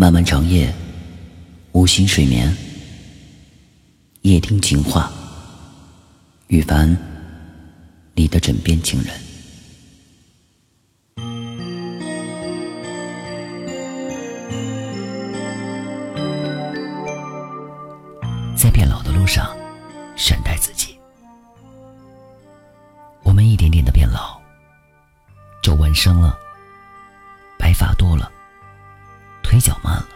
漫漫长夜，无心睡眠，夜听情话。羽凡，你的枕边情人。在变老的路上，善待自己。我们一点点的变老，皱纹生了，腿脚慢了，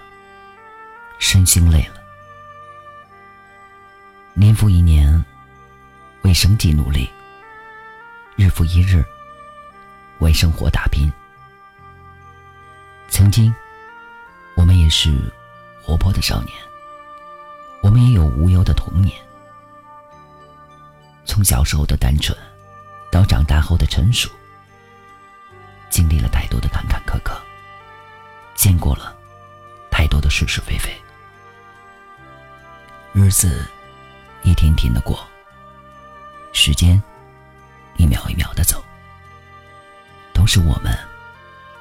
身心累了，年复一年，为生计努力；日复一日，为生活打拼。曾经，我们也是活泼的少年，我们也有无忧的童年。从小时候的单纯，到长大后的成熟，经历了太多的坎坎坷坷，见过了。是是非非，日子一天天的过，时间一秒一秒的走，都是我们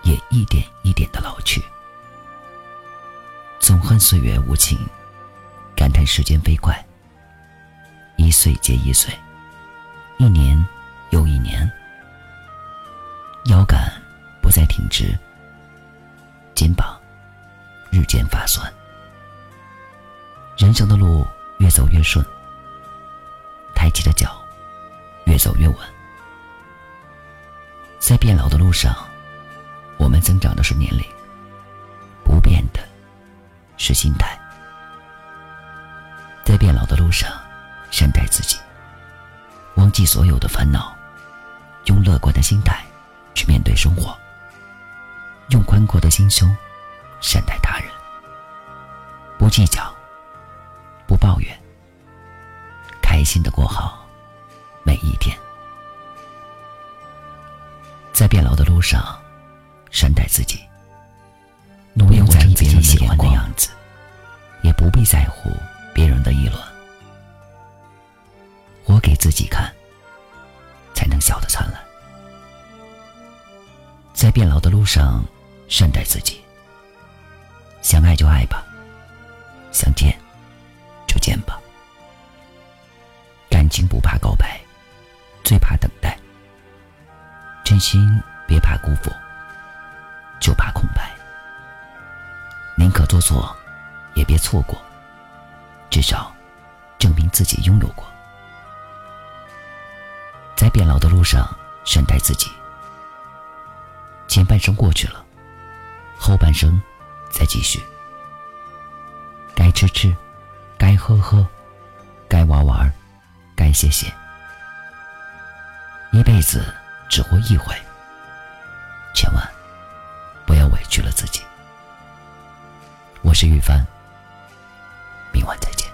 也一点一点的老去。总恨岁月无情，感叹时间飞快。一岁接一岁，一年又一年，渐发酸，人生的路越走越顺，抬起的脚越走越稳。在变老的路上，我们增长的是年龄，不变的是心态。在变老的路上，善待自己，忘记所有的烦恼，用乐观的心态去面对生活，用宽阔的心胸。善待他人，计较，不抱怨，开心的过好每一天。在变老的路上，善待自己，努力活成自己喜欢的样子，也不必在乎别人的议论。活给自己看，才能笑得灿烂。在变老的路上，善待自己。想爱就爱吧，想见就见吧。感情不怕告白，最怕等待。真心别怕辜负，就怕空白。宁可做错，也别错过。至少证明自己拥有过。在变老的路上，善待自己。前半生过去了，后半生。再继续，吃吃，该喝喝，该玩玩，该歇歇。一辈子只活一回，千万不要委屈了自己。我是玉帆，明晚再见。